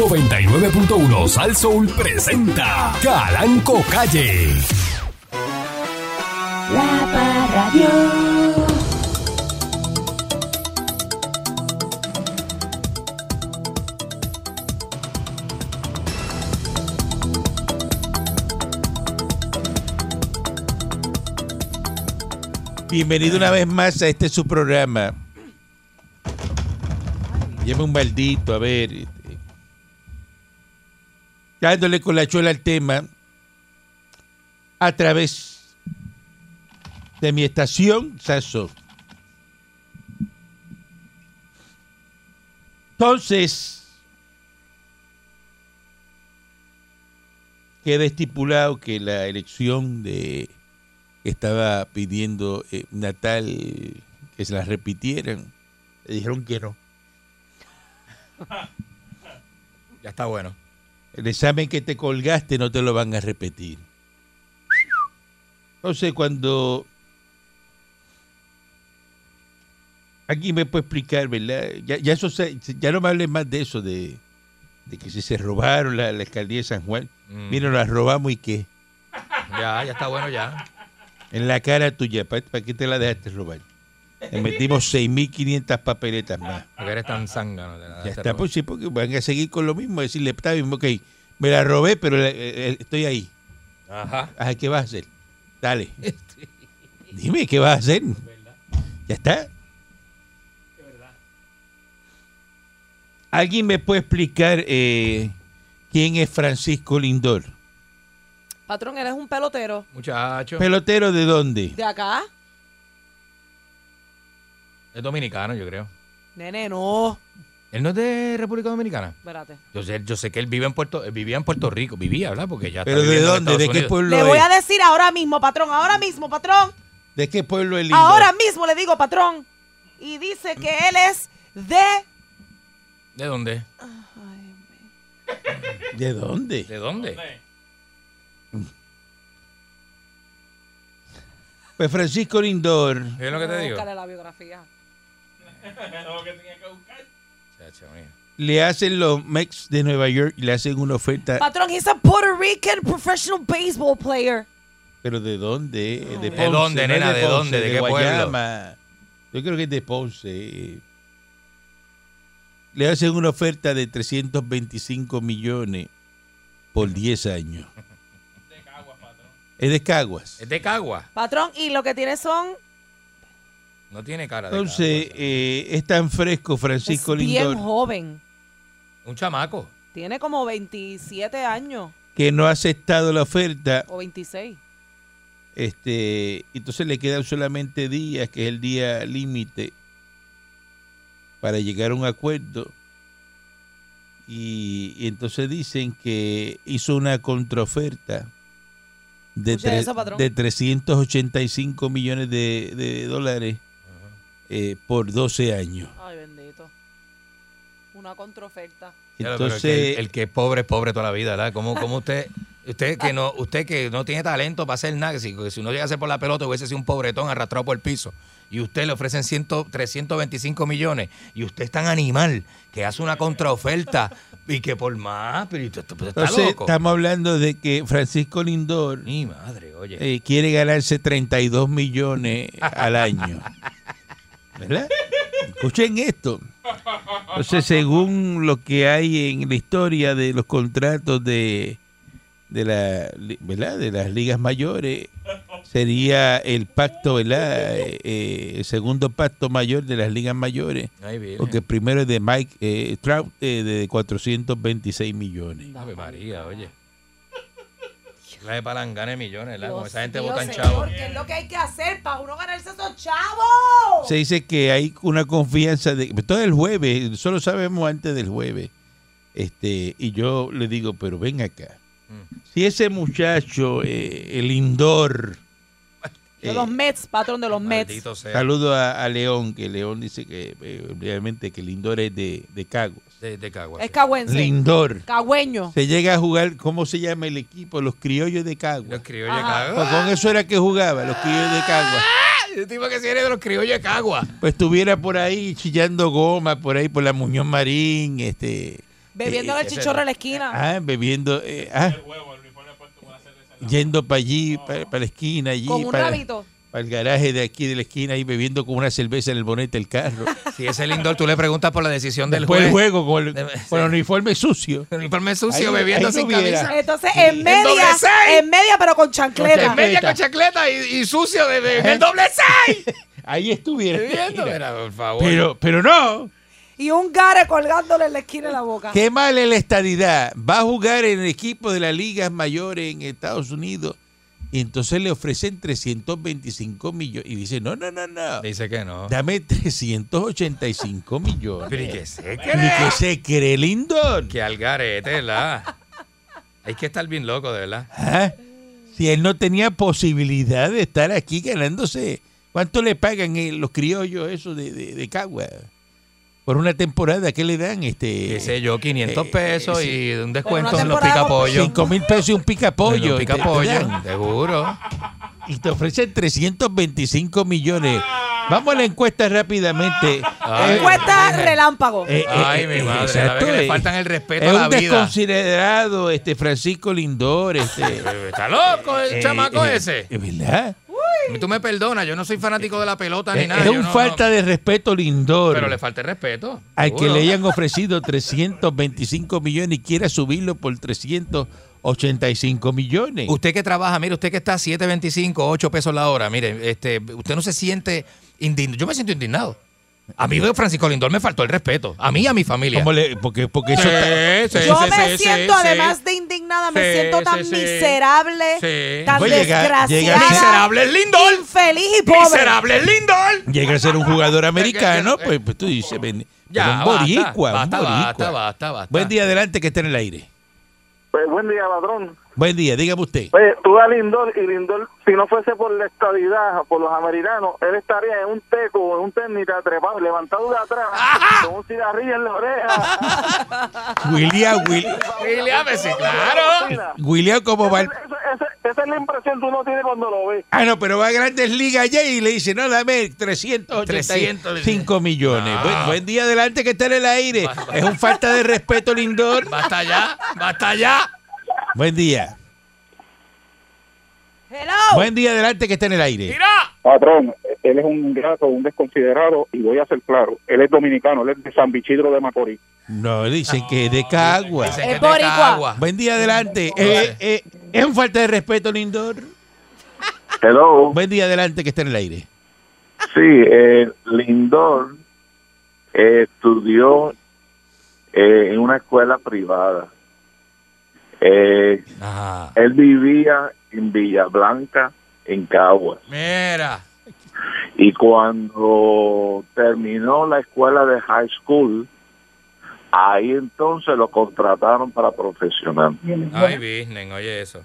99.1 Sal Soul presenta Calanco Calle. La Parradio. Bienvenido una vez más a este su programa. Llame un maldito, a ver. Dándole con la chola al tema a través de mi estación Sasso. Entonces, queda estipulado que la elección de que estaba pidiendo eh, Natal que se la repitieran. Le dijeron que no. Ya está bueno. El examen que te colgaste no te lo van a repetir. Entonces, cuando... Aquí me puede explicar, ¿verdad? Ya, ya, eso se- ya no me hables más de eso, de, de que si se robaron la, la alcaldía de San Juan. Mm. Mira, la robamos y qué. Ya, ya está bueno ya. En la cara tuya, ¿para qué te la dejaste robar? Le metimos 6.500 papeletas más. Porque eres tan zángano. de la- Ya está, pues sí, porque van a seguir con lo mismo, decirle, está bien, ok, me la robé, pero eh, eh, estoy ahí. Ajá. Ajá, ¿qué vas a hacer? Dale. Dime, ¿qué vas a hacer? Ya está. ¿Alguien me puede explicar eh, quién es Francisco Lindor? Patrón, eres un pelotero. Muchacho. ¿Pelotero de dónde? De acá. Es dominicano, yo creo. Nene, no. Él no es de República Dominicana. Espérate. Yo sé, yo sé que él vive en Puerto, él vivía en Puerto Rico, vivía, ¿verdad? Porque ya está ¿Pero de dónde? ¿De qué pueblo Le voy es? a decir ahora mismo, patrón. Ahora mismo, patrón. ¿De qué pueblo es Lindor? Ahora mismo le digo, patrón. Y dice que él es de. ¿De dónde? ¿De dónde? ¿De dónde? Pues Francisco Lindor ¿Es lo que te digo? Búscale la biografía. Le hacen los Mex de Nueva York y le hacen una oferta. Patrón, he's a Puerto Rican professional baseball player. ¿Pero de dónde? De, ¿De dónde, no es nena? ¿De dónde? ¿De qué pueblo? Guayama. Yo creo que es de Ponce. Le hacen una oferta de 325 millones por 10 años. Es de Caguas. Es de Cagua. Patrón, y lo que tiene son. No tiene cara de Entonces, eh, es tan fresco Francisco es bien Lindor joven. Un chamaco. Tiene como 27 años que no ha aceptado la oferta. o 26. Este, entonces le quedan solamente días, que es el día límite, para llegar a un acuerdo. Y, y entonces dicen que hizo una contraoferta de, tre- eso, de 385 millones de, de dólares eh, por 12 años. Ay, bendito. Una contraoferta. Entonces, el, que, el- el que es pobre es pobre toda la vida, ¿verdad? ¿Cómo, cómo usted, usted que no, usted que no tiene talento para hacer nada, que si, que si uno llega a ser por la pelota hubiese sido un pobretón arrastrado por el piso, y usted le ofrecen 100, 325 millones, y usted es tan animal que hace una contraoferta y que por más, pero usted, usted está entonces loco. estamos hablando de que Francisco Lindor Mi madre, oye. eh, quiere ganarse 32 millones al año. ¿Verdad? Escuchen esto. Entonces, según lo que hay en la historia de los contratos de, de, la, ¿verdad? de las ligas mayores, sería el pacto, ¿verdad? Eh, eh, el segundo pacto mayor de las ligas mayores, porque el primero es de Mike eh, Trout, eh, de 426 millones. Ave María, oye. La de palangana de millones, ¿verdad? Como esa gente vota en señor, chavo. ¿Qué es lo que hay que hacer para uno ganarse esos chavos? Se dice que hay una confianza de todo el jueves, solo sabemos antes del jueves. Este, y yo le digo, pero ven acá. Mm. Si ese muchacho, eh, el Indor, De eh, los Mets, patrón de los Mets. Sea. saludo a, a León, que León dice que eh, obviamente que Lindor es de, de Caguas. De, de Cagua. Es cagüense. Lindor. Cagüeño. Se llega a jugar, ¿cómo se llama el equipo? Los criollos de Caguas. Los criollos de Ajá. Pues con eso era que jugaba, los criollos de Caguas. Ese tipo que si eres de los criollos de Cagua. Pues estuviera por ahí chillando goma, por ahí por la Muñoz Marín, este, Bebiendo en el chichorro en la esquina. Ah, bebiendo. eh, ah, yendo para allí, para, la esquina, allí. Con un para, rabito. para el garaje de aquí de la esquina, ahí bebiendo con una cerveza en el bonete del carro. Si ese Lindor, tú le preguntas por la decisión del Después del juez. juego con el, con el uniforme sucio. El uniforme sucio, Ahí- bebiendo ahí sin tuviera. camisa. Entonces, en media, en media, pero con chancleta. En media con chacleta y, y sucio de, el doble seis. Ahí estuviera. Bebiendo. Mira. Mira, por favor. Pero, pero no. Y un gare colgándole en la esquina de la boca. Qué mal es la estadidad. Va a jugar en el equipo de las ligas mayores en Estados Unidos y entonces le ofrecen 325 millones. Y dice, no, no, no, no. Dice que no. Dame 385 millones. Pero ¿y qué se cree? que se cree Lindor. Que al garete, ¿verdad? Hay que estar bien loco, de verdad. ¿Ah? Si él no tenía posibilidad de estar aquí ganándose. ¿Cuánto le pagan eh, los criollos esos de, de, de Cagua? Por una temporada, ¿qué le dan? Este, Qué sé yo, 500 eh, pesos sí. y un descuento en los temporada picapollos. 5 mil pesos y un pica pollo. Un picapollo, seguro. y te ofrecen 325 millones. Vamos a la encuesta rápidamente. Ay, Encuesta relámpago. Eh, eh, Ay, eh, mi madre, exacto, la vez que le eh. faltan el respeto Es a la un vida. desconsiderado este Francisco Lindor. Este, Está loco el eh, chamaco eh, ese. Es verdad. Tú me perdonas, yo no soy fanático de la pelota ni Es, nada. es yo un no- falta no- de respeto Lindor. Pero le falta el respeto. al que le hayan ofrecido 325 millones y quiera subirlo por 385 millones. Usted que trabaja, mire, usted que está a 7.25, 8 pesos la hora, mire, este, usted no se siente indignado. Yo me siento indignado. A mí, Francisco Lindor, me faltó el respeto. A mí y a mi familia. ¿Cómo le- porque, porque eso Sí, está- sí, Yo sí, me sí, siento, sí, además sí. de indignada, me siento tan miserable, Sí. tan Pues llega- llega- desgraciada, Miserable el Lindor. infeliz y pobre. Miserable el Lindor. llega a ser un jugador americano, que- pues, pues tú dices, ven, Ya, un basta, boricua, un basta, boricua. basta, basta, basta. Buen día adelante que esté en el aire. Pues, buen día, ladrón. Buen día, dígame usted. Oye, tú a Lindor y Lindor, si no fuese por la estadidad, por los americanos, él estaría en un teco, en un técnica trepado, levantado de atrás, con un cigarrillo en la oreja. William, Will- William, sí, claro. William como va... Esa, es la impresión que uno tiene cuando lo ve. Ah, no, pero va a Grandes Ligas allá y le dice, no, dame 385 millones. No. Buen, buen día adelante que está en el aire. Es un falta de respeto, Lindor. Basta ya, basta ya. Buen día. Hello. Buen día adelante que está en el aire. Mira. Patrón, él es un ingrato, un desconsiderado, y voy a ser claro, él es dominicano, él es de San Bichidro de Macorís. No, dicen que es de Cagua. Es que de. Cagua. Buen día adelante. Eh, eh, es un falta de respeto, Lindor. Hello. Buen día adelante que está en el aire. Sí, eh, Lindor eh, estudió eh, en una escuela privada. Eh, él vivía en Villa Blanca, en Caguas. Mira. Y cuando terminó la escuela de high school, ahí entonces lo contrataron para profesional. Ay, business, oye eso.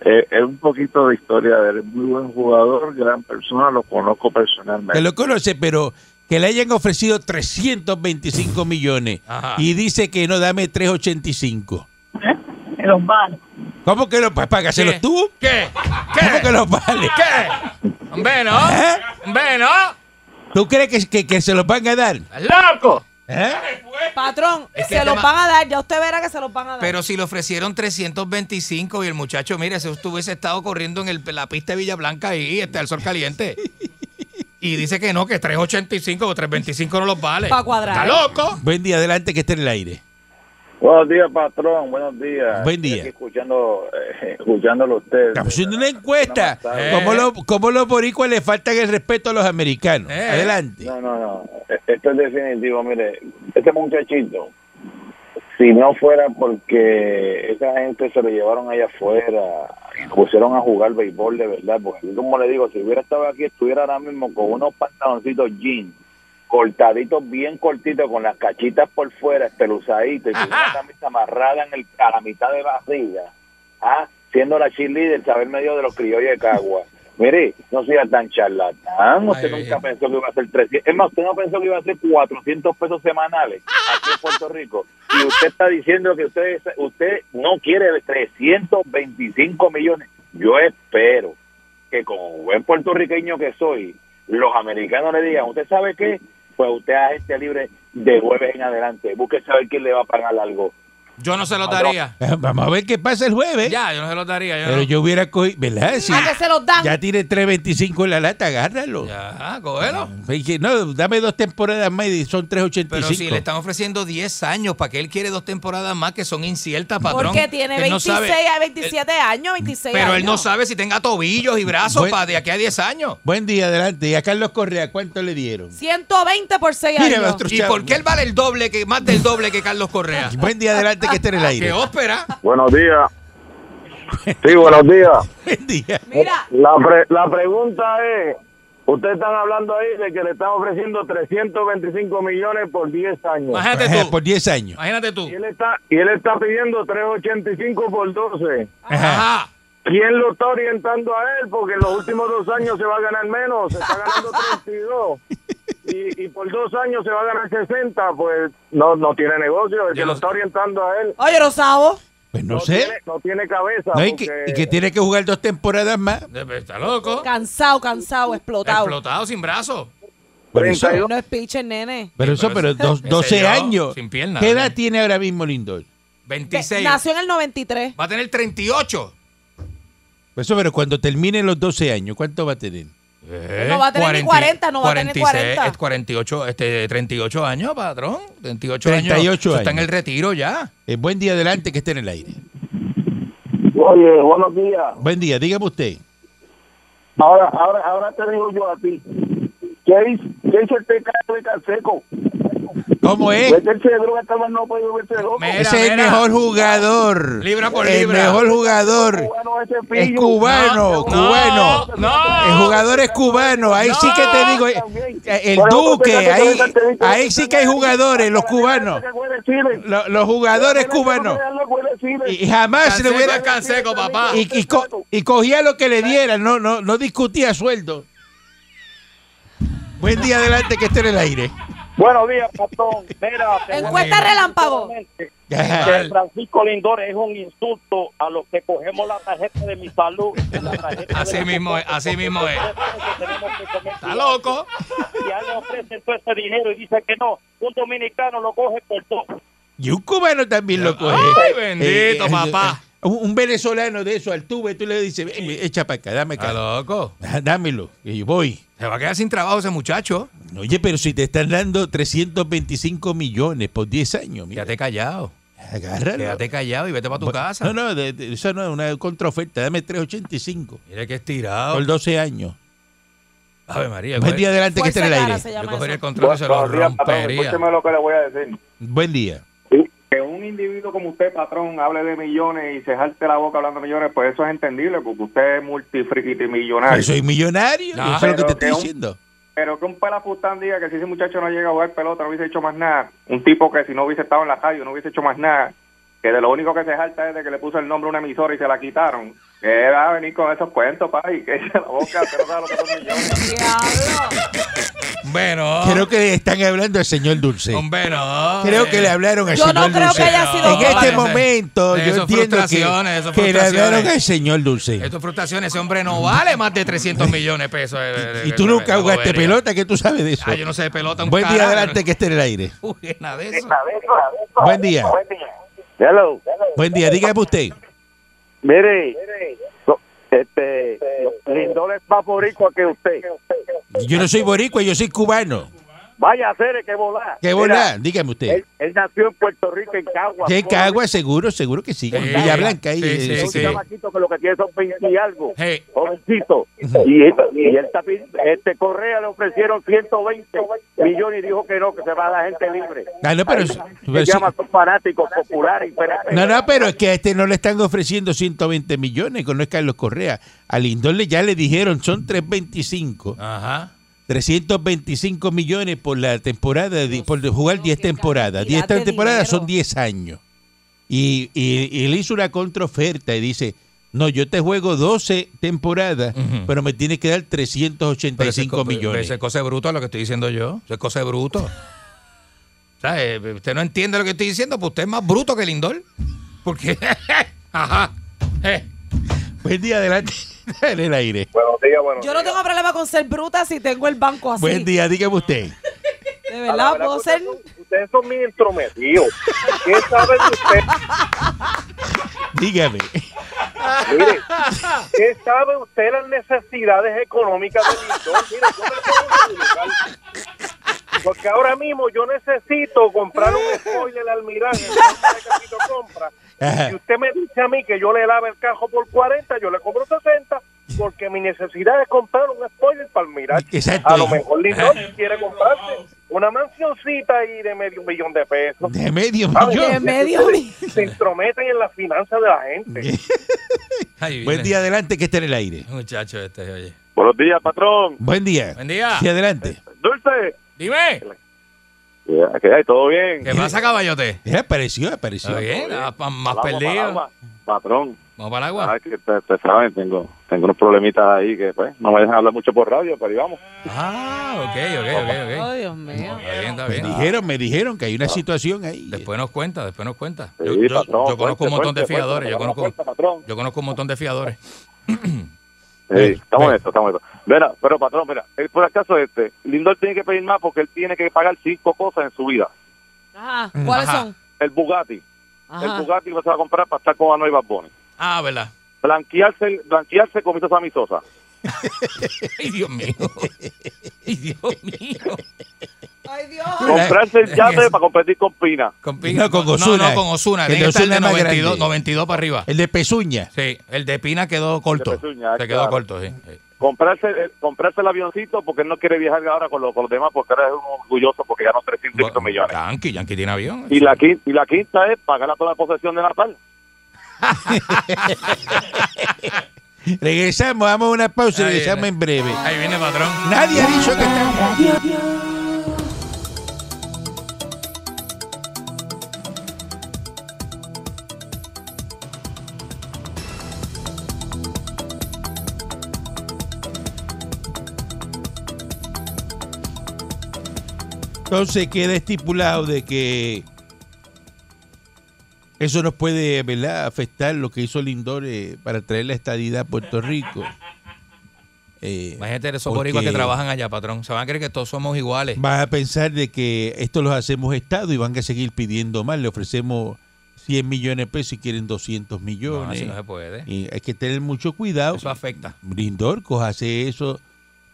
Eh, es un poquito de historia de él. Es muy buen jugador, gran persona, lo conozco personalmente. lo conoce, pero que le hayan ofrecido 325 millones Ajá. y dice que no, dame 385. Los bares. ¿Cómo que los págaselos ¿Qué? tú? ¿Qué? ¿Cómo que ¿Qué? los vale? ¿Qué? Hombre, no. ¿Eh? Hombre, no. ¿Tú crees que, que, que se los van a dar? ¡Estás loco! ¿Eh? Patrón, Es que se el los van a dar, ya usted verá que se los van a dar. Pero si le ofrecieron 325 y el muchacho, mire, si usted hubiese estado corriendo en el- la pista de Villa Blanca ahí, este, al sol caliente. Y dice que no, que 385 o 325 no los vale. Pa' cuadrar. ¡Está loco! Buen día adelante que esté en el aire. Buenos días, patrón. Buenos días. Buen día. Estoy aquí escuchando, eh, escuchándolo a usted. Estamos haciendo una encuesta. Eh. ¿Cómo, lo- cómo los boricuas le faltan el respeto a los americanos? Eh. Adelante. No, no, no. Esto es definitivo. Mire, este muchachito, si no fuera porque esa gente se lo llevaron allá afuera, y lo pusieron a jugar béisbol de verdad, porque como le digo, si hubiera estado aquí, estuviera ahora mismo con unos pantaloncitos jeans, cortaditos, bien cortitos, con las cachitas por fuera, espeluzaditos, y con una camisa amarrada en el, a la mitad de barriga, ¿ah? siendo la cheerleader, saber medio de los criollos de Cagua. Mire, no sea tan charlatán, usted Ay, nunca ay. pensó que iba a ser 300, es más, usted no pensó que iba a ser 400 pesos semanales aquí en Puerto Rico, y usted está diciendo que usted, usted no quiere 325 millones. Yo espero que como buen puertorriqueño que soy, los americanos le digan, ¿usted sabe qué? Pues usted es agente libre de jueves en adelante. Busque saber quién le va a pagar algo. Yo no se lo daría. Vamos a ver qué pasa el jueves. Ya, yo no se lo daría. Yo Pero no. yo hubiera cogido, ¿verdad? Si ¿A que se los dan? ya tiene 3.25 en la lata, agárralo. Ya, cógelo. No, dame dos temporadas más y son 3.85. Pero si le están ofreciendo 10 años, ¿para qué él quiere dos temporadas más que son inciertas, patrón? Porque tiene Él no 26 sabe- a 27 años, 26 Pero años. él no sabe si tenga tobillos y brazos Buen- para de aquí a 10 años. Buen día, adelante. Y a Carlos Correa, ¿cuánto le dieron? 120 por 6 Mira, años. nuestro ¿Y por qué él vale el doble, que más del doble que Carlos Correa? Buen día, adelante, que esté en el aire. Que ópera. Buenos días. Sí, buenos días. Buen día. Mira, La, pre- la pregunta es, ustedes están hablando ahí de que le están ofreciendo 325 millones por 10 años. Imagínate tú. Por 10 años. Imagínate tú. Y él está, y él está pidiendo 385 por 12. Ajá. ¿Quién lo está orientando a él? Porque en los últimos dos años se va a ganar menos, se está ganando 32. Y, y por dos años se va a ganar 60, pues no, no tiene negocio. El que Yo lo está orientando a él oye, Rosado. Pues no, no, sé. tiene, no tiene cabeza. No, y, que, porque- y que tiene que jugar dos temporadas más. Está loco. Cansado, cansado, explotado. Explotado sin brazos. Por eso, 32. No es pitcher, nene. pero eso, pero dos- Ese 12 yo, años. sin piernas, ¿Qué ¿eh? edad tiene ahora mismo Lindor? 26. Nació en el 93. Va a tener 38. Eso, pero cuando termine los 12 años, ¿cuánto va a tener? No va a tener ni 40, no va a tener 40. es 48, este, 38 años, patrón. 38, 38 años. Eso Está en años. el retiro ya. Eh, buen día, adelante, que esté en el aire. Oye, buenos días. Buen día, dígame usted. Ahora, ahora, ahora te digo yo a ti. ¿Qué hizo, qué hizo este caso de Canseco? ¿Cómo es? Loco. Mira, Ese es el mira. mejor jugador. Libra por el libra. mejor jugador. Es cubano, No, cubano. no. El jugador es cubano. Ahí sí que te digo, eh, eh, el Duque, ahí, ahí sí que hay jugadores, los cubanos. Lo- Los, jugadores cubanos. Y jamás se le hubiera. Canseco, papá. Y, y co- y cogía lo que le dieran, no, no, no discutía sueldo. Buen día adelante que esté en el aire. Buenos días, Patón. Mira, Encuesta relámpago. que Francisco Lindor es un insulto a los que cogemos la tarjeta de mi salud. la tarjeta de Así mismo es, así mismo es. que tenemos que comer Está loco. Y a él le ofrecen todo ese dinero y dice que no. Un dominicano lo coge por todo. Y un cubano también lo coge. Ay, bendito, papá. Un, un venezolano de eso, al tuve, tú le dices, "Ven, echa para acá, dame Está acá. loco. Ah, Dámelo, y yo voy. Se va a quedar sin trabajo ese muchacho. Oye, pero si te están dando 325 millones por 10 años, mira, Quédate callado. agárralo. Quédate callado y vete para tu Bueno, casa. No, no, de- de- eso no es una contraoferta. Dame 385 Mira que estirado. por 12 años. Ave María. Buen día adelante que esté en el aire. Yo cogería el eso. contrato y se lo rompería. Escúcheme lo que le voy a decir. Buen día. Que un individuo como usted, patrón, hable de millones y se jarte la boca hablando de millones, pues eso es entendible, porque usted es multifriquitimillonario. Yo soy millonario, Ah, eso es lo que te pero estoy que un- diciendo. Pero que un pelafustán diga que si ese muchacho no llega a jugar pelota no hubiese hecho más nada, un tipo que si no hubiese estado en la radio no hubiese hecho más nada, que de lo único que se jalta es de que le puso el nombre a una emisora y se la quitaron, que era venir con esos cuentos, pa, y que eche la boca, que no sabe lo que son millones. Creo que están hablando al señor Dulce. Hombre, no. Creo que le hablaron al Yo señor no creo Dulce. que haya sido En este momento, de yo entiendo frustraciones, que, que le frustraciones. hablaron al señor Dulce. Esto es frustración. Ese hombre no vale más de 300 millones de pesos. eh, Y eh, tú nunca jugaste pelota, que tú sabes de eso. Ah, yo no sé de pelota. Un Buen día carajo. adelante que esté en el aire. Uy, nada de eso. Buen día. Hello. Buen día, dígame usted. Mire, este, Lindor es más boricua que usted. Yo no soy boricua, yo soy cubano. Vaya a hacer que volar. ¿Qué bola? Dígame usted. Él, él nació en Puerto Rico, en Cagua. ¿Qué Cagua? Seguro, seguro que sí. Sí. Villa Blanca ahí. Sí, eh, sí, Es un sí. chamaquito que lo que tiene son 20 y algo. Hey, Jovencito. Y, él- y él está pid- este Correa le ofrecieron 120 millones y dijo que no, que se va a la gente libre. Ah, no, pero, Se pero sí. llama, son fanáticos populares. pero- No, no, pero es que a este no le están ofreciendo 120 millones, que no es Carlos Correa. A Lindor le ya le dijeron, son 325. ajá. 325 millones por la temporada, de- por jugar 10 temporadas. 10 cantidad de temporadas son dinero. 10 años. Y, y- y él hizo una contraoferta y dice, no, yo te juego 12 temporadas, pero me tienes que dar Pero ese 385 millones. Ese es cosa de bruto es lo que estoy diciendo yo. Eso es cosa de bruto. O sea, eh, usted no entiende lo que estoy diciendo, pues usted es más bruto que Lindor. Porque, ajá. Eh. Buen día, adelante en el aire. Buenos días, buenos Yo no tengo problema con ser bruta si tengo el banco así. Buen día, dígame usted. De A verdad, puedo que ser. Ustedes son, ustedes son mis intrometidos. ¿Qué saben usted? Dígame. Mire, ¿qué sabe usted las necesidades económicas del Lindor? Mire, yo me puedo. Porque ahora mismo yo necesito comprar un spoiler al el de Capito Compra. Si usted me dice a mí que yo le lave el cajo por 40, yo le compro 60, porque mi necesidad es comprar un spoiler para el mirar. Exacto. A lo mejor Lindor quiere comprarse una mansioncita ahí de medio millón de pesos. De medio ¿Sabe? millón. De medio millón. Se intrometen en las finanzas de la gente. Buen día adelante que está en el aire. Muchacho este, oye. Buenos días, patrón. Buen día. Buen día. Sí, adelante. Dulce. Dime. ¿Qué hay? ¿Todo bien? ¿Qué pasa, caballote? Ya apareció, apareció. Está bien, ah, más perdido. Patrón. Vamos para el agua. Ah, que ustedes ustedes saben, tengo, tengo unos problemitas ahí que pues no me dejan hablar mucho por radio, pero ahí vamos. Ah, ok, ok, ok, ok. Oh, Dios mío. Está bien, está Me bien. dijeron, me dijeron que hay una situación ahí. Después nos cuenta, después nos cuenta. Sí, Yo, yo- patrón, yo conozco un fuerte, montón de fiadores. Yo fuerte, conozco, yo conozco un montón de fiadores. Sí, estamos en esto, estamos en esto. Mira, pero patrón, mira, eh, por acaso este, Lindor tiene que pedir más porque él tiene que pagar cinco cosas en su vida. Ajá. ¿Cuáles Ajá. son? El Bugatti, el. Bugatti que se va a comprar para estar con Anuel Bad. Ah, ¿verdad? Blanquearse, blanquearse con Misa Sammy Sosa. Ay, Dios mío. Ay, Dios mío. Ay, Dios. Comprarse el yate para competir con Pina. Con, No, con no, Ozuna. no, con Osuna. El Tiene de que estar de es más 92, grande. 92 para arriba. El de Pezuña. Sí, el de Pina quedó corto. Pezuña, Se quedó claro. corto, sí. sí. Comprarse, eh, comprarse el avioncito porque él no quiere viajar ahora con, los- con los demás porque ahora es un orgulloso porque ganó 300 y pico millones. Yankee, Yankee tiene avión. Y la, quin- y la quinta es pagar toda la posesión de Natal. Regresamos, vamos a una pausa y regresamos viene. en breve. Ahí viene patrón. Nadie ha dicho que está... Entonces queda estipulado de que eso nos puede ¿verdad? afectar lo que hizo Lindor eh, para traer la estadidad a Puerto Rico. Eh, Imagínate esos boricuas que trabajan allá, patrón. Se van a creer que todos somos iguales. Van a pensar de que esto los hacemos Estado y van a seguir pidiendo más. Le ofrecemos 100 millones de pesos y quieren 200 No, millones. así no se puede. Y hay que tener mucho cuidado. Eso afecta. Lindor, cojase eso,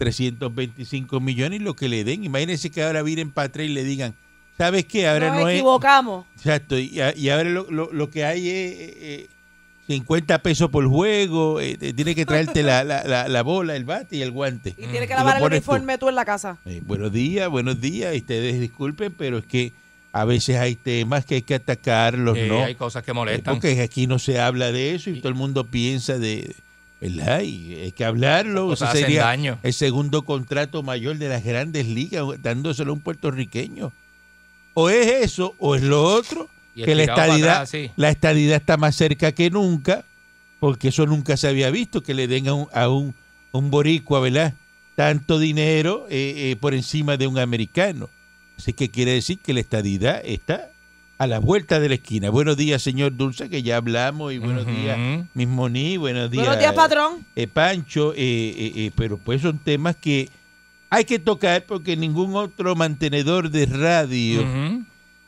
325 millones y lo que le den. Imagínense que ahora vienen para atrás y le digan, ¿sabes qué? Ahora Nos no es... equivocamos. Exacto, y, y ahora lo, lo- lo que hay es eh, eh, 50 pesos por juego, eh, te- tiene que traerte la, la, la, la bola, el bate y el guante. Y tiene que Y lavar el tú. uniforme tú en la casa. Eh, buenos días, buenos días, y ustedes disculpen, pero es que a veces hay temas que hay que atacarlos, Eh, ¿no? Hay cosas que Eh, molestan. Porque aquí no se habla de eso y todo el mundo piensa de, ¿verdad? Y hay que hablarlo. Hacen sería daño. el segundo contrato mayor de las grandes ligas, dándoselo a un puertorriqueño. O es eso, o es lo otro, que la estadidad, atrás, sí. la estadidad está más cerca que nunca, porque eso nunca se había visto, que le den a un, a un, un boricua, ¿verdad? Tanto dinero eh, eh, por encima de un americano. Así que quiere decir que la estadidad está a la vuelta de la esquina. Buenos días, señor Dulce, que ya hablamos, y buenos días, mismo ni, buenos días. Buenos días, patrón. eh, Pancho, eh, eh, eh, pero pues son temas que hay que tocar porque ningún otro mantenedor de radio,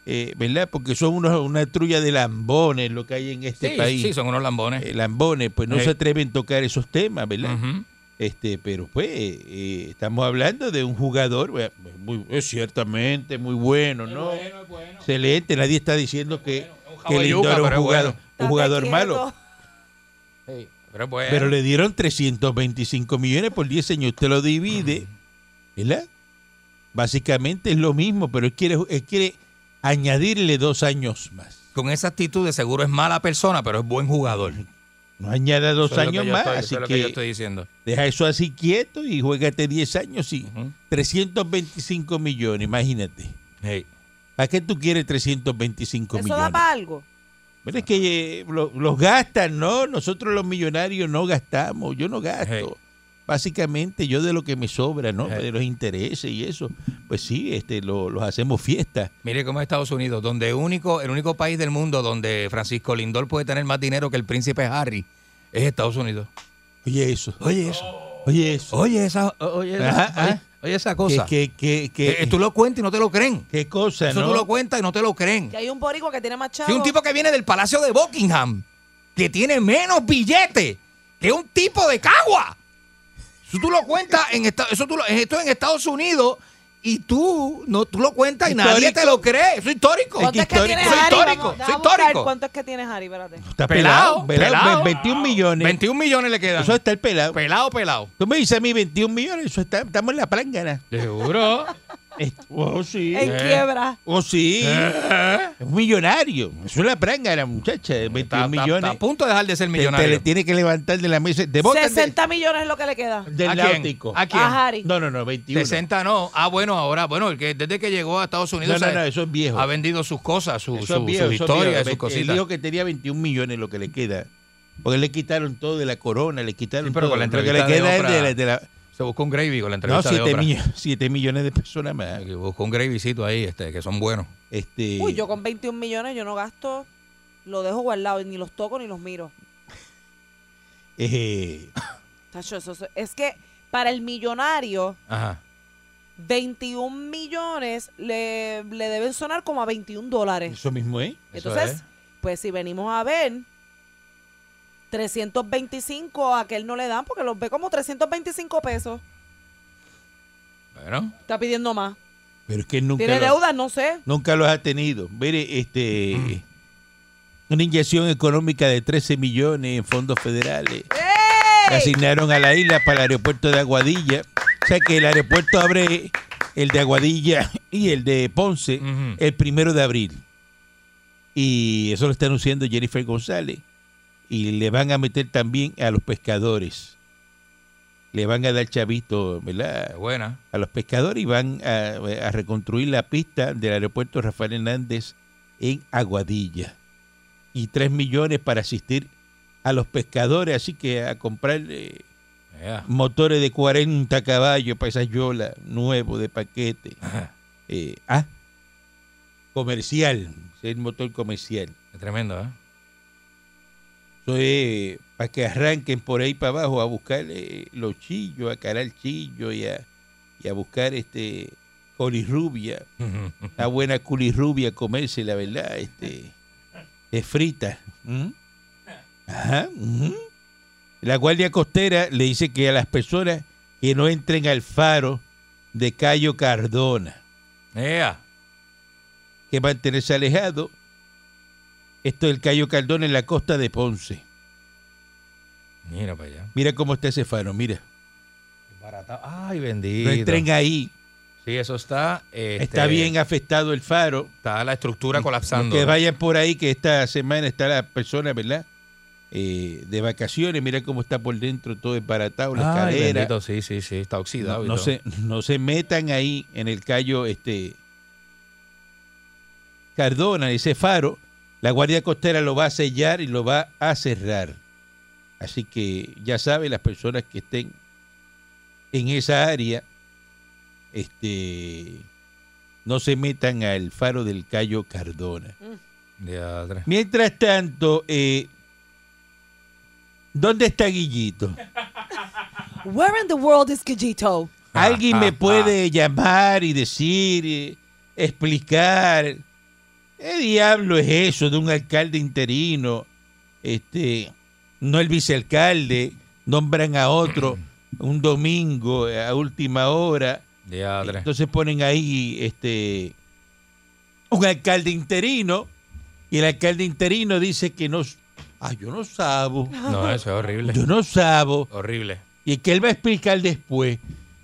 eh, ¿verdad? Porque son unos, una trulla de lambones lo que hay en este Sí, país. sí, son unos lambones. Eh, lambones, pues no Sí. se atreven a tocar esos temas, ¿verdad? Ujú. Este, pero pues eh, estamos hablando de un jugador, muy, eh, ciertamente muy bueno, ¿no? Excelente, nadie está diciendo que, que Lindor es un jugador, bueno. un jugador malo. Pero. Pero le dieron 325 millones por 10 años. Usted lo divide, ¿verdad? Básicamente es lo mismo, pero él quiere, él quiere añadirle dos años más. Con esa actitud de seguro es mala persona, pero es buen jugador. No añada dos Eso que años más, estoy- eso así es lo que yo que estoy diciendo. deja eso así quieto y juégate 10 años y Ujú. 325 millones, imagínate. Hey. ¿Para qué tú quieres 325 ¿Eso da millones? para algo? Pero es que eh, lo- los gastan, ¿no? Nosotros los millonarios no gastamos, yo no gasto. Hey. Básicamente yo de lo que me sobra, ¿no? Hey. De los intereses y eso, pues sí, este, lo- los hacemos fiesta. Mire cómo es Estados Unidos, donde único, el único país del mundo donde Francisco Lindor puede tener más dinero que el príncipe Harry es Estados Unidos. Oye eso, Oye eso. oye eso. Oye esa, oye esa, Ajá, oye, ajá. Oye, esa cosa. Que, que, que, Eh, tú lo cuentas y no te lo creen. qué cosa, Eso ¿no? tú lo cuentas y no te lo creen. Que hay un boricua que tiene más chavos. un tipo que viene del Palacio de Buckingham, que tiene menos billetes que un tipo de cagua. Eso tú lo cuentas en esta- eso tú lo- esto en Estados Unidos y tú no tú lo cuentas y nadie te lo cree. Eso es histórico. ¿Cuánto es que histórico. tiene Soy Harry? histórico, Vamos, histórico. ¿Cuánto es que tiene Harry? Espérate. Está Pelado, pelado, pelado, pelado. 21 millones. 21 millones le quedan. Eso está el pelado. pelado, pelado. Tú me dices a mí 21 millones, eso está, estamos en la plangana. Seguro. Oh, sí. En Eh. quiebra. Oh, sí. Es un millonario. Eso es la prangana, muchacha. 21 Está, está- millones. está a punto de dejar de ser Te- te millonario. le tiene que levantar de la mesa. Te botan de- 60 millones es lo que le queda. del ¿A quién? náutico. ¿A quién? A Harry. No, no, no, 21. 60 no. Ah, bueno, ahora, bueno, el que desde que llegó a Estados Unidos No, no, eso es viejo. ha vendido sus cosas, su, Eso su, es viejo, sus sus Él cositas. dijo que tenía 21 millones lo que le queda. Porque le quitaron todo de la corona, le quitaron Sí, pero todo. con la lo que le de queda Oprah, de la- de la- Se buscó un gravy con la No, entrevista de 7 Oprah. millones, millones de personas más. Que Buscó un gravycito ahí, este, que son buenos. Este, Uy, yo con 21 millones yo no gasto, lo dejo guardado y ni los toco ni los miro. eh, Tacho, eso- eso- es que para el millonario, Ajá. 21 millones le, le deben sonar como a 21 dólares. eso mismo. Eso Entonces, es. pues si venimos a ver, 325 a aquel no le dan porque los ve como 325 pesos. Bueno. Está pidiendo más. Pero es que él nunca, Tiene lo- deudas, no sé. nunca los ha tenido. Mire, este, Mm. una inyección económica de 13 millones en fondos federales. Asignaron a la isla para el aeropuerto de Aguadilla. O sea que el aeropuerto abre el de Aguadilla y el de Ponce el primero de abril. Y eso lo está anunciando Jennifer González. Y le van a meter también a los pescadores. Le van a dar chavito, ¿verdad? Buena. a los pescadores y van a, a reconstruir la pista del aeropuerto Rafael Hernández en Aguadilla. Y 3 millones para asistir a los pescadores, así que a comprar eh, Yeah. motores de 40 caballos para esa yola nuevo de paquete. Eh, ah, comercial, el motor comercial. Es tremendo, ¿eh? Eso es para que arranquen por ahí para abajo a buscar eh, los chillos, a calar chillos y a, y a buscar este colirrubia. Una buena culirrubia comerse, la verdad, este, es frita. ¿Mm? Ajá. La Guardia Costera le dice que a las personas que no entren al faro de Cayo Cardona, Yeah. que mantenerse alejado. Esto del Cayo Cardona en la costa de Ponce. Mira para allá. Mira cómo está ese faro, mira. Barata. Ay, bendito. No entren ahí. Sí, eso está. este, Está bien afectado el faro. Está la estructura colapsando. Que vayan por ahí, que esta semana está la persona, ¿verdad? Eh, de vacaciones, mira cómo está por dentro todo desbaratado, la Ay, bendito, sí, sí, sí. Está oxidado. No, y no todo. se, no se metan ahí en el callo este Cardona, ese faro. La Guardia Costera lo va a sellar y lo va a cerrar. Así que ya saben, las personas que estén en esa área, este, no se metan al faro del Cayo Cardona. Diadre. Mientras tanto, eh, ¿dónde está Guillito? Where in the world is Gallito? Alguien Ah, me ah, puede llamar y decir, eh, explicar. ¿Qué diablo es eso de un alcalde interino? Este, no el vicealcalde, nombran a otro un domingo a última hora. Diadre. Entonces ponen ahí este un alcalde interino y el alcalde interino dice que no, ah, yo no sabo, No, eso es horrible. yo no sabo Horrible. y que él va a explicar después.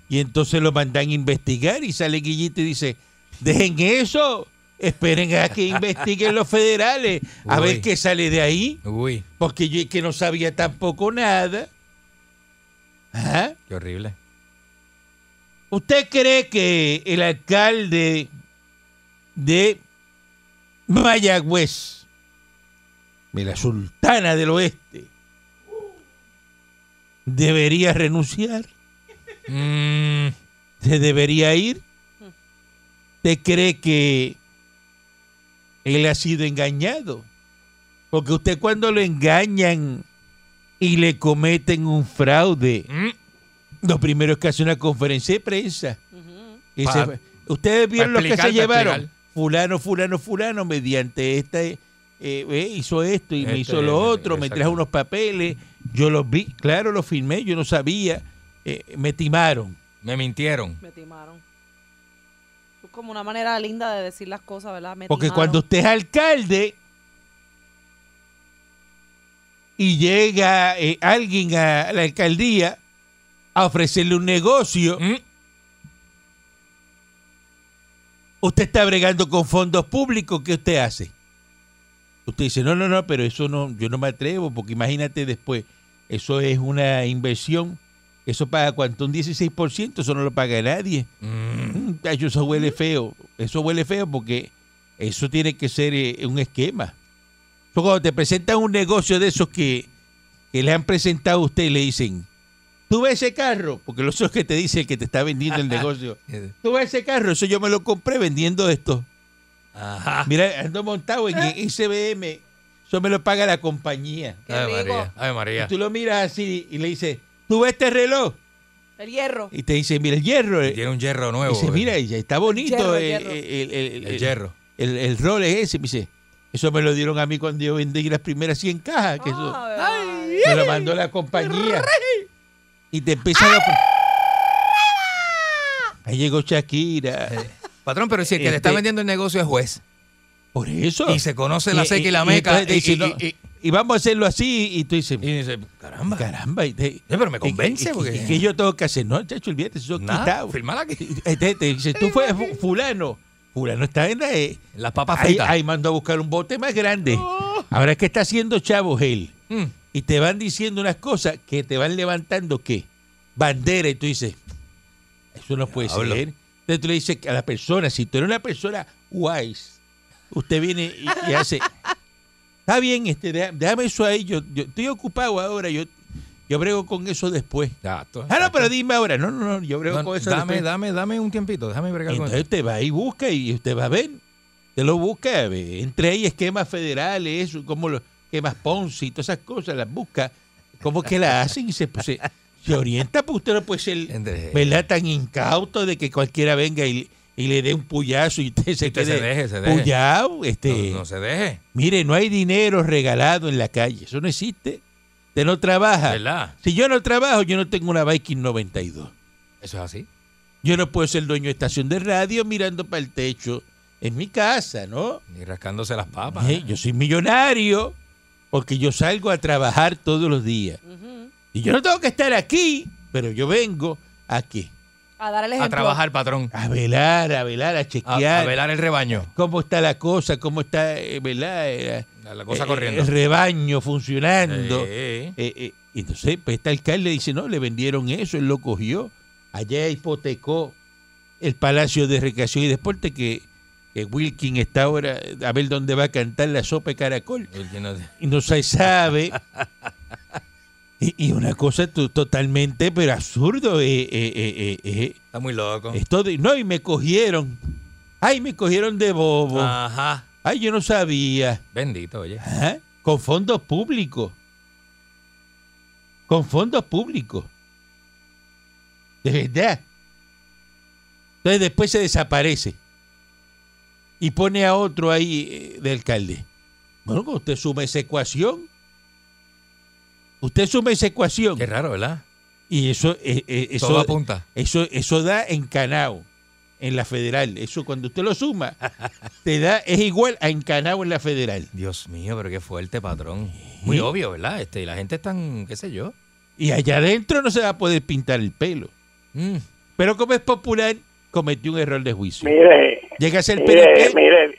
Y entonces lo mandan a investigar y sale Guillito y dice, dejen eso, esperen a que investiguen los federales, a Uy. ver qué sale de ahí, Uy, porque yo es que no sabía tampoco nada. Ajá. qué horrible. ¿Usted cree que el alcalde de Mayagüez, de la Sultana del Oeste, debería renunciar? Mm, ¿Se debería ir? ¿Usted cree que él ha sido engañado? Porque usted cuando lo engañan y le cometen un fraude, mm, Lo primero es que hace una conferencia de prensa. Ujú. Y Pa- se- Ustedes vieron los que se llevaron. explicar. Fulano, fulano, fulano, mediante esta eh, eh, hizo esto y me Este, hizo lo otro, me trajo unos papeles, yo los vi, claro, los firmé, yo no sabía, eh, me timaron. Me mintieron. Me timaron. Como una manera linda de decir las cosas, ¿verdad? Me Porque timaron. cuando usted es alcalde y llega eh, alguien a la alcaldía a ofrecerle un negocio, Mm. usted está bregando con fondos públicos, ¿qué usted hace? Usted dice, no, no, no, pero eso no, yo no me atrevo, porque imagínate después, eso es una inversión, eso paga cuánto, un 16%, eso no lo paga nadie. Mm. Eso huele feo, eso huele feo porque eso tiene que ser eh, un esquema. Cuando te presentan un negocio de esos que, que le han presentado a usted y le dicen, tú ves ese carro, porque los otros que te dice el que te está vendiendo el negocio, tú ves ese carro, eso yo me lo compré vendiendo esto. Ajá. Mira, ando montado en ICBM, eso me lo paga la compañía. Ave rico. María. Ave María. Y tú lo miras así y le dices, tú ves este reloj, El hierro. y te dice, mira el hierro. eh. Tiene un hierro Y nuevo. dice, eh. mira, ya está bonito hierro, el eh, hierro. el- el- el hierro. el, el rol es ese. Me dice, eso me lo dieron a mí cuando yo vendí las primeras 100 cajas. Que eso Ay, me lo mandó la compañía. Y te empiezan a... Ahí llegó Shakira. Patrón, pero si el que Este- le está vendiendo el negocio es juez Por eso. y se conoce la Y- seca y, la y- meca dice, y- y- y- vamos a hacerlo así. Y tú dices, y dice, caramba. caramba. Y te, Eh, pero me convence y- porque- ¿Qué yo tengo que hacer? No, chacho, olvídate, eso quitado. firmala aquí. Este, te dice, tú fue fu- fulano. Fulano está en la... eh, Las papas Ahí, fritas. ahí mandó a buscar un bote más grande. Ahora es que está haciendo chavos él. Mm. Y te van diciendo unas cosas que te van levantando, ¿qué? Bandera. Y tú dices, eso no puede Diablo. ser. Entonces tú le dices a la persona, si tú eres una persona wise, usted viene y, y hace, está bien, este, déjame eso ahí, yo, yo estoy ocupado ahora, yo, yo brego con eso después. Exacto, Ah, no, pero dime ahora, no, no, no, yo brego No, con eso dame, después. dame, dame un tiempito, déjame bregar con Entonces eso. usted va y busca y usted va a ver. Usted lo busca, ve, entre ahí esquemas federales, eso, como los esquemas Ponzi y todas esas cosas, las busca. ¿Cómo que la hacen? Y se, pues, se, se orienta, pues usted no puede ser, ¿verdad? Tan incauto de que cualquiera venga y, y le dé un puyazo y usted se Usted quede se deje, se deje. puyado. Este, No, no se deje, Mire, no hay dinero regalado en la calle. Eso no existe. Usted no trabaja. ¿verdad? Si yo no trabajo, yo no tengo una Viking 92. Eso es así. Yo no puedo ser dueño de estación de radio mirando para el techo en mi casa, ¿no? Ni rascándose las papas. Eh, yo soy millonario porque yo salgo a trabajar todos los días. Y yo no tengo que estar aquí, pero yo vengo aquí A dar el a trabajar, patrón. a velar, a velar, a chequear a velar el rebaño. cómo está la cosa, cómo está, eh, ¿verdad? Eh, La, la cosa eh, corriendo. El rebaño funcionando. Eh, eh, y entonces, pues este alcalde dice, no, le vendieron eso, él lo cogió. Allá hipotecó el Palacio de Recreación y Deporte que, que Wilkin está ahora a ver dónde va a cantar la sopa de caracol. Y no se sabe. Y, y una cosa to- totalmente, pero absurdo. eh, eh, eh, Está muy loco. esto de- no, y me cogieron. Ay, me cogieron de bobo. Ajá. Ay, yo no sabía. Bendito, oye. Ajá, Con fondos públicos. Con fondos públicos. De verdad. Entonces después se desaparece. Y pone a otro ahí de alcalde. Bueno, usted suma esa ecuación. Usted suma esa ecuación. Qué raro, ¿verdad? Y eso, eh, eh, Todo eso, apunta. eso, eso da encanao en la federal. Eso cuando usted lo suma, te da, es igual a encanao en la federal. Dios mío, pero qué fuerte, patrón. Muy obvio, ¿verdad? Este, y la gente es tan, qué sé yo. Y allá adentro no se va a poder pintar el pelo. Mm. Pero como es popular, cometió un error de juicio. Mire, Llega a ser mire, mire,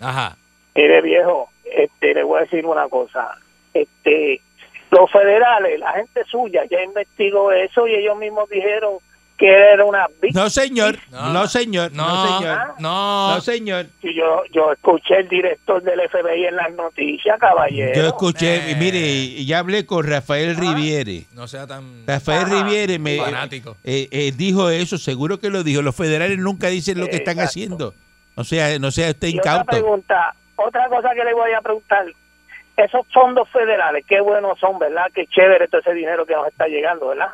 Ajá. mire viejo, este, le voy a decir una cosa. Este, los federales, la gente suya ya investigó eso y ellos mismos dijeron que era una víctima. No, señor. No. No, señor. No, No, señor. no. No, señor. Y Yo, yo escuché el director del FBI en las noticias, caballero. Yo escuché, Eh. mire, ya hablé con Rafael Riviere. No sea tan Rafael Ajá. Riviere me fanático. eh, eh, dijo eso, seguro que lo dijo. Los federales nunca dicen lo que están Exacto. haciendo. O sea, no sea usted Y otra incauto. pregunta, otra cosa que le voy a preguntar. Esos fondos federales, qué buenos son, ¿verdad? Qué chévere todo ese dinero que nos está llegando, ¿verdad?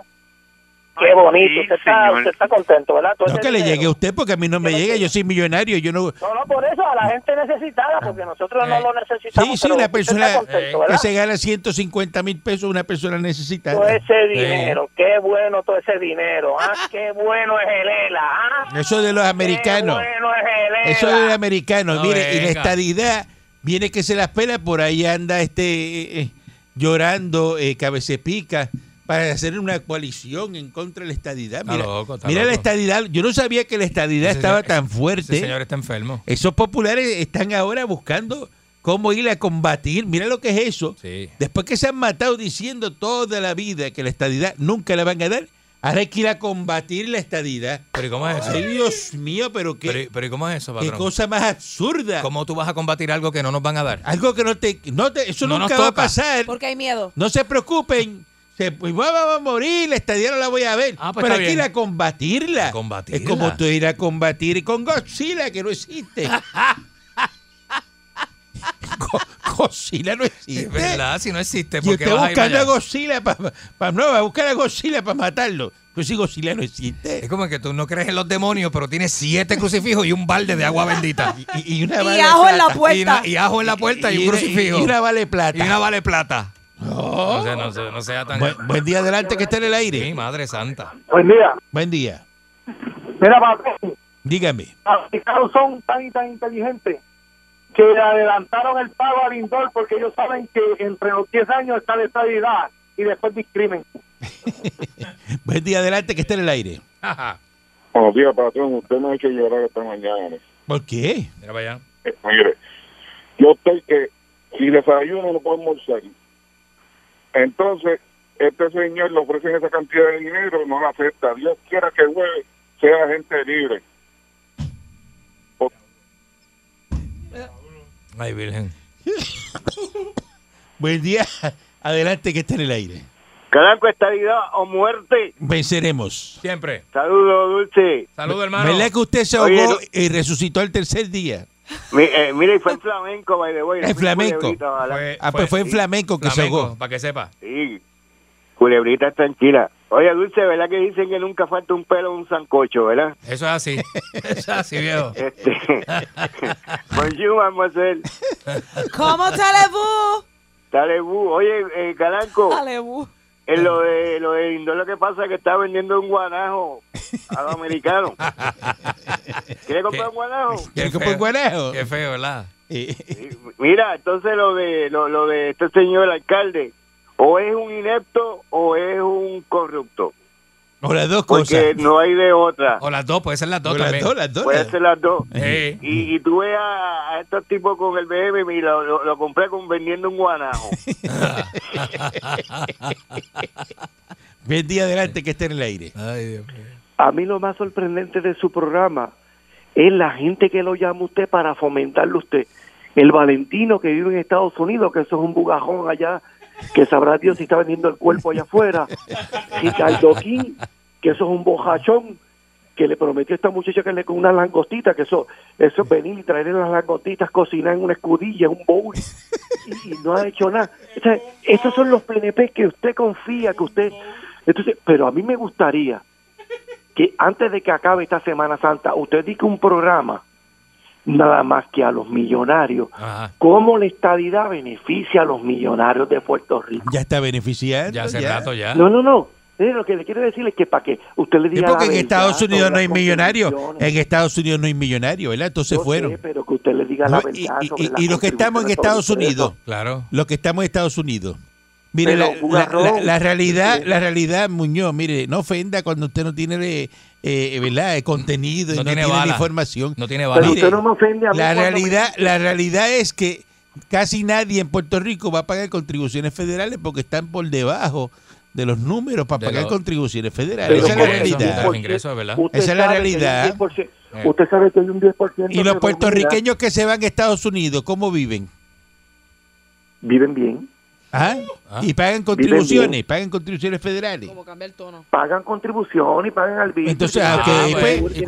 Qué bonito. Sí, usted, está, usted está contento, ¿verdad? Todo No que le dinero. llegue a usted porque a mí no me llega, llegue. yo soy millonario, yo no... No, no, por eso, a la gente necesitada, porque nosotros no Eh. lo necesitamos. Sí, sí, una persona contento, que se gana 150 mil pesos, una persona Todo necesitada. ese dinero, qué bueno todo ese dinero, ¿ah? Qué bueno es el ELA, ¿ah? Eso de los americanos. Qué bueno es el ELA. Eso de los americanos. No Mire, y la estadidad viene que se las pela, por ahí anda este eh, eh, llorando, eh, cabecepica, para hacer una coalición en contra de la estadidad. Mira, loco, mira la estadidad. Yo no sabía que la estadidad Ese estaba señor- tan Ese fuerte. señor está enfermo. Esos populares están ahora buscando cómo ir a combatir. Mira lo que es eso. Sí. Después que se han matado diciendo toda la vida que la estadidad nunca la van a dar, ahora hay que ir a combatir la estadidad. Pero ¿y cómo es eso? Ay, Dios mío, pero qué, Pero, pero ¿y cómo es eso, qué patrón? cosa más absurda. ¿Cómo tú vas a combatir algo que no nos van a dar? Algo que no te, no te eso No nunca va a pasar. Porque hay miedo. No se preocupen. Se, pues, va, va- va a morir, la estadía no la voy a ver. Ah, pues pero está hay que ir a combatirla. A combatirla. Es como tú ir a combatir con Godzilla, que no existe. Go- Godzilla no existe. Es verdad, si no existe, Y ¿por qué usted vas buscando a? Godzilla para no, va a buscar a Godzilla para matarlo. Pues si Godzilla no Es existe. como que tú no crees en los demonios, pero tienes siete crucifijos y un balde de agua bendita. Y, y una Y bala de ajo en la puerta. Y, una- y ajo en la puerta y, un crucifijo. y una vale plata. Y una vale plata. No. O sea, no, se- no sea tan... Buen, buen día adelante que está en el Mi aire. madre santa. Buen día. Buen día. Mira, patrón, Dígame. los americanos son tan y tan inteligentes que le adelantaron el pago a Lindor porque ellos saben que entre los 10 años está la estabilidad y después discrimen. Buen día adelante que está en el aire. Buenos días, patrón. Usted me ha hecho llorar esta mañana. ¿Por qué? Mira para allá. Eh, mire, yo estoy que si desayuno no puedo almorzar. Entonces, este señor le ofrecen esa cantidad de dinero, no la acepta. Dios quiera que juegue, sea gente libre. Ay, virgen. Buen día adelante que está en el aire. Caranco, estabilidad o muerte. Venceremos. Siempre. Saludos, Dulce. Saludos, hermano. ¿Verdad que usted se Oye, ahogó no- y resucitó el tercer día? Mi- eh, mira, y fue el flamenco, by the way. El flamenco. Culebrita, ojalá. Ah, pues fue en flamenco que se ahogó. Para que sepa. Sí. Culebrita tranquila. Oye, Dulce, ¿verdad que dicen que nunca falta un pelo en un sancocho, verdad? Eso es así. Eso es así, viejo. Este. Bonjour, mademoiselle. ¿Cómo? Dale, bu. Oye, eh, Talebú. en lo de lo de Lindor lo que pasa es que está vendiendo un guanajo a los americanos. ¿Quiere comprar un guanajo? ¿Quiere comprar un guanajo? Qué feo, ¿verdad? Eh, Sí, Mira, entonces lo de lo, lo de este señor alcalde, o es un inepto o es un corrupto, o las dos porque cosas. no hay de otra. O las dos, puede ser las dos O las también. dos, las dos. Puede ser las dos. Sí. Y, y tú ves a, a estos tipos con el BM y lo, lo, lo compré con vendiendo un guanajo. Buen día adelante que está en el aire. Ay, Dios mío. A mí lo más sorprendente de su programa es la gente que lo llama usted para fomentarlo usted. El Valentino que vive en Estados Unidos, que eso es un bugajón allá, que sabrá Dios si está vendiendo el cuerpo allá afuera. Ricardo King, que eso es un bojachón, que le prometió a esta muchacha que le con una langostita, que eso, eso es venir y traerle las langostitas, cocinar en una escudilla, en un bowl, y, y no ha hecho nada. O esos son los PNP que usted confía, que usted... Entonces, pero a mí me gustaría que antes de que acabe esta Semana Santa, usted dedique un programa nada más que a los millonarios. Ajá. ¿Cómo la estadidad beneficia a los millonarios de Puerto Rico? Ya está beneficiando. Ya hace rato ya. No, no, no. Eh, lo que le quiero decir es que para que usted le diga porque la en verdad Estados Unidos no hay millonarios. En Estados Unidos no hay millonarios, ¿verdad? Entonces Yo sé, fueron. pero que usted le diga No, la y, verdad y- y- las y los que estamos en Estados Unidos. Claro. los que estamos en Estados Unidos. Mire, la, Bugarrón, la- la- la realidad, la realidad, Muñoz, mire, no ofenda cuando usted no tiene eh, ¿verdad? Eh, contenido y No no tiene tiene, información. No tiene. Mire, usted no me ofende a mí La me realidad, la realidad es que casi nadie en Puerto Rico va a pagar contribuciones federales porque están por debajo de los números para De pagar lo- contribuciones federales. Pero Esa es la realidad. Los ingresos, es verdad. Usted Esa es la sabe que hay un realidad. 10%, Eh. Usted sabe que hay un 10%. Y los puertorriqueños que se van a Estados Unidos, ¿cómo viven? viven bien, ¿Ah? Ah. Y pagan contribuciones, pagan contribuciones federales. Como cambia el tono. pagan contribución y pagan al Entonces, Ah, pues, pues,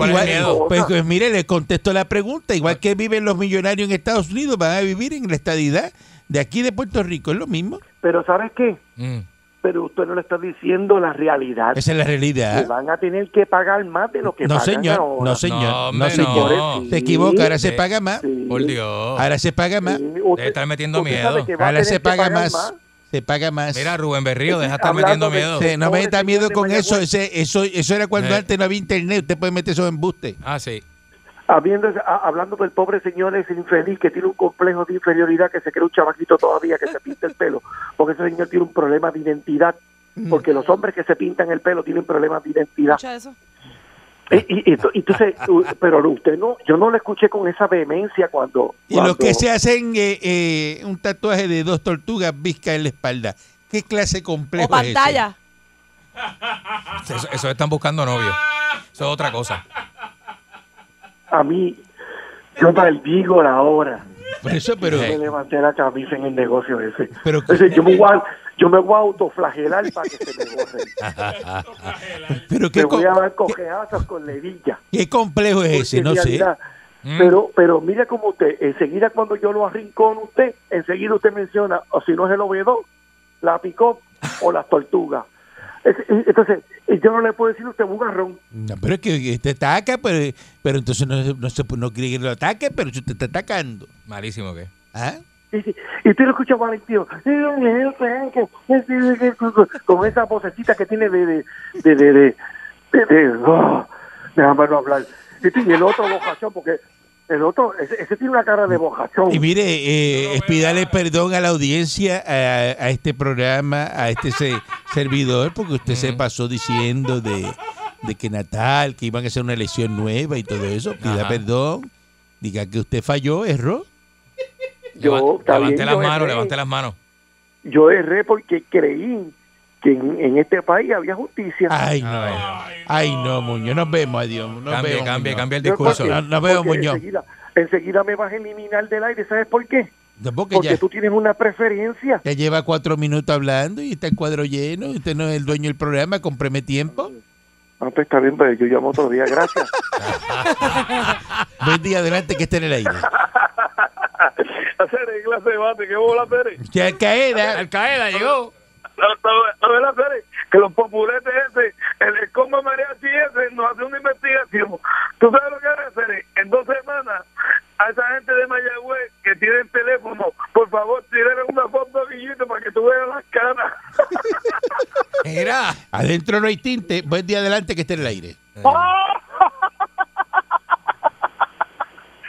pues, pues, mire, le contesto la pregunta. Igual que viven los millonarios en Estados Unidos, van a vivir en la estadidad de aquí de Puerto Rico. Es lo mismo. Pero ¿sabes qué? Mm. Pero usted no le está diciendo la realidad. Esa es la Que realidad. van a tener que pagar más de lo que No, pagan señor. ahora. No, señor. No, No, señor. no. Se equivoca. Ahora se paga más. Sí. Por Dios. Ahora se paga más. Sí, Debe usted- estar metiendo miedo. que Ahora se que paga pagar más. Se paga más. Mira, Rubén Berrío, deja de estar metiendo de- miedo. Sí, no me meta miedo con eso. Ese, eso. Eso era cuando Eh. antes no había internet. Usted puede meter esos embustes. Ah, sí. Habiendo, a- hablando del pobre señor ese infeliz que tiene un complejo de inferioridad que se cree un chavaquito todavía que se pinta el pelo, porque ese señor tiene un problema de identidad, porque los hombres que se pintan el pelo tienen problemas de identidad. Escucha eso. Y, y- y- entonces, pero usted no, yo no lo escuché con esa vehemencia cuando... Y los que se hacen eh, eh, un tatuaje de dos tortugas visca en la espalda. ¿Qué clase de complejo O es pantalla. Eso, eso están buscando novio. Eso es otra cosa. A mí, yo maldigo la hora. Por eso, pero, Yo me levanté la camisa en el negocio ese. pero Ese, yo, me voy a, yo me voy a autoflagelar para que se me borre. pero Me qué, voy co- a dar cojeazos con levilla. qué complejo es ese, no sé. Mm. Pero, pero mira como usted, enseguida cuando yo lo arrincono usted, enseguida usted menciona, o si no es el obedor, la picó o las tortugas. Entonces, yo no le puedo decir a usted bugarrón. No, pero es que te ataca, pero, pero entonces no, no se no quiere que lo ataque, pero te está atacando. Malísimo que. ¿Ah? Y, y usted lo escucha a Valentín, con esa vocecita que tiene de... de, de, de, de, de- de- oh, déjame no hablar. Y el otro bojachón, porque el otro, ese, ese tiene una cara de bojachón. Y mire, eh, es pídale perdón a la audiencia, a, a este programa, a este se- servidor, porque usted se pasó diciendo de, de que Natal, que iban a hacer una elección nueva y todo eso. Pida Ajá. perdón, diga que usted falló, erró. Yo, levante bien, las manos, levante las manos. yo erré porque creí que en, en este país había justicia. Ay, no. Ay, no, Muñoz. Nos vemos, adiós. Nos vemos, cambie, Muñoz. cambie el discurso. No, nos vemos, Muñoz. Enseguida, enseguida me vas a eliminar del aire, ¿sabes por qué? No, porque Porque ya, tú tienes una preferencia. ya lleva cuatro minutos hablando y está el cuadro lleno. Usted no es el dueño del programa, cómpreme tiempo. Ah, pues está bien, pero yo llamo otro día, gracias. Buen día, adelante, que esté en el aire. Hacer clase de bate, ¿qué bola, Pérez? Al Qaeda. Al Qaeda llegó. A ver, Pérez, que los populetes ese, el, el combo mariachi ese, nos hace una investigación. ¿Tú sabes lo que es, Pérez? En dos semanas, a esa gente de Mayagüez que tienen teléfono, por favor, tiren una foto Guillito para que tú veas las caras. Mira. Adentro no hay tinte. Buen día, adelante, que esté en el aire.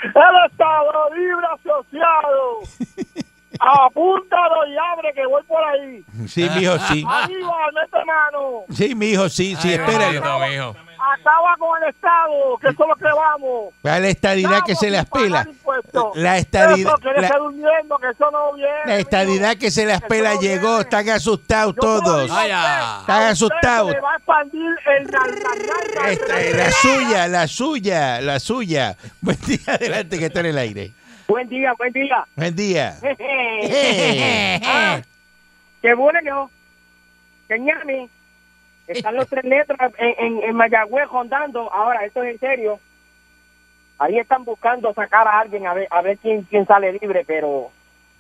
¡El Estado Libre Asociado! Apúntalo y abre que voy por ahí. Sí, mijo, sí. ¡Arriba, mete mano! Sí, mijo, sí, sí, Ay, mijo. Acaba con el Estado, que eso es lo que vamos. Vea la estadidad que se las pela. La estadidad, Eso, que la, esté durmiendo, que eso no viene. la estadidad que se las pela no llegó. viene. Están asustados Yo te lo todos. digo a Vaya. usted, Están a usted asustados. se le va a expandir el nar- nar- nar- nar- Esta nar- es la suya, la suya, la suya. Buen día, adelante, que está en el aire. Buen día, buen día. Buen día. Ah, qué bueno. Que ñami. Están los tres letras en, en, en Mayagüez rondando. Ahora, esto es en serio. Ahí están buscando sacar a alguien a ver, a ver quién, quién sale libre, pero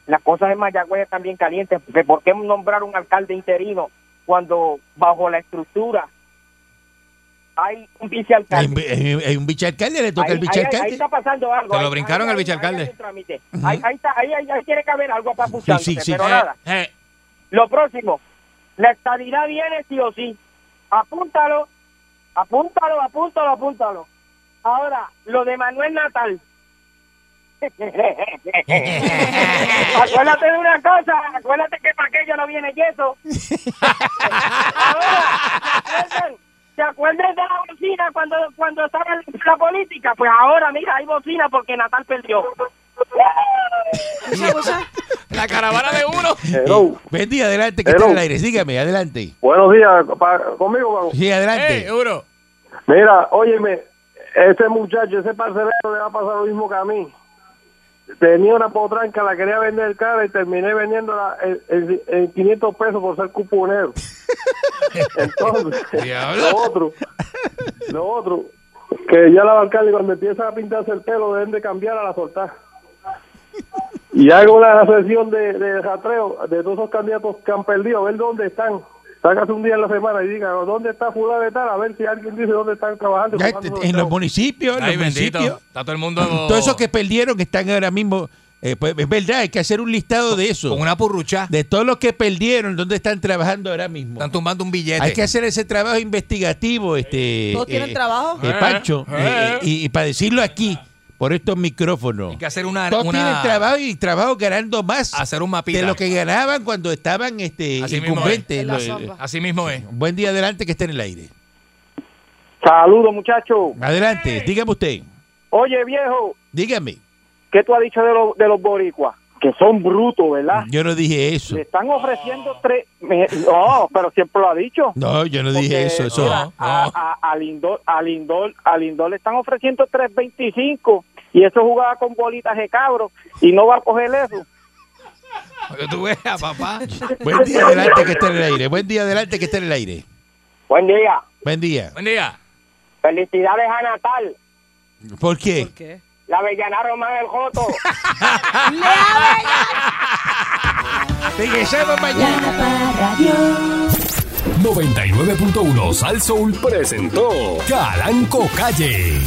las cosas en Mayagüez están bien calientes. ¿Por qué nombrar un alcalde interino cuando bajo la estructura hay un Hay, vicealcalde? hay- hay un vichalcalde, le toca Ahí- al ahí- ahí vichalcalde. está pasando algo. Se lo Ahí- brincaron ahí- al ahí- ahí hay un trámite. Ahí, ahí está, ahí, ahí- ahí tiene que haber algo para Sí, sí, sí. pero nada. Eh, Lo próximo, la estabilidad viene sí o sí. Apúntalo, apúntalo, apúntalo, apúntalo. Ahora, lo de Manuel Natal. acuérdate de una cosa, acuérdate que para aquello no viene yeso. Ahora, ¿se acuerdan? ¿se acuerdan de la bocina cuando, cuando estaba en la política? Pues ahora, mira, hay bocina porque Natal perdió. La caravana de uno. Hello. Buen día, adelante, que está en el aire. Dígame, adelante. Buenos días, pa- conmigo, vamos. Sí, adelante. Euro. Mira, óyeme, ese muchacho, ese parcelero le va a pasar lo mismo que a mí. Tenía una potranca, la quería vender cara y terminé vendiéndola en, en- en 500 pesos por ser cuponero. Entonces, lo otro, lo otro, que ya la alcalde cuando empieza a pintarse el pelo deben de cambiar a la soltar. Y hago una sesión de, de rastreo de todos esos candidatos que han perdido, a ver dónde están. Sácase un día en la semana y diga, ¿dónde está fulano de tal? A ver si alguien dice dónde están trabajando. Ya, en los municipios, en los bendito. municipios. Está todo el mundo Todos esos que perdieron que están ahora mismo. eh, pues, es verdad, hay que hacer un listado de eso. con una purrucha. De todos los que perdieron, dónde están trabajando ahora mismo. Están tumbando un billete. Hay que hacer ese trabajo investigativo, este. ¿Todos tienen trabajo? eh, Pancho, Eh, eh, y, y para decirlo aquí, por estos micrófonos. Hay que hacer una, Todos una- tienen trabajo y trabajo ganando más hacer un mapita. de lo que ganaban cuando estaban este, Así mismo incumbentes. es. Lo-. Así mismo es. Buen día adelante que esté en el aire. Saludos, muchachos. Adelante, dígame usted. Oye, viejo, Dígame. ¿qué tú has dicho de, los de los boricuas? Que son brutos, ¿verdad? Yo no dije eso. Le están ofreciendo tres... No, pero siempre lo ha dicho. No, yo no dije eso. eso. mira, a, a, a Lindor, a, Lindor, a Lindor le están ofreciendo 3.25 y eso jugaba con bolitas de cabro y no va a coger eso. Que tú veas, papá. Buen día adelante que esté en el aire. Buen día adelante que esté en el aire. Buen día. Buen día. Buen día. Felicidades a Natal. ¿Por qué? ¿Por qué? La avellanaron más el joto. Regresamos mañana. La Parradio. 99.1 Sal Soul presentó Calanco Calle.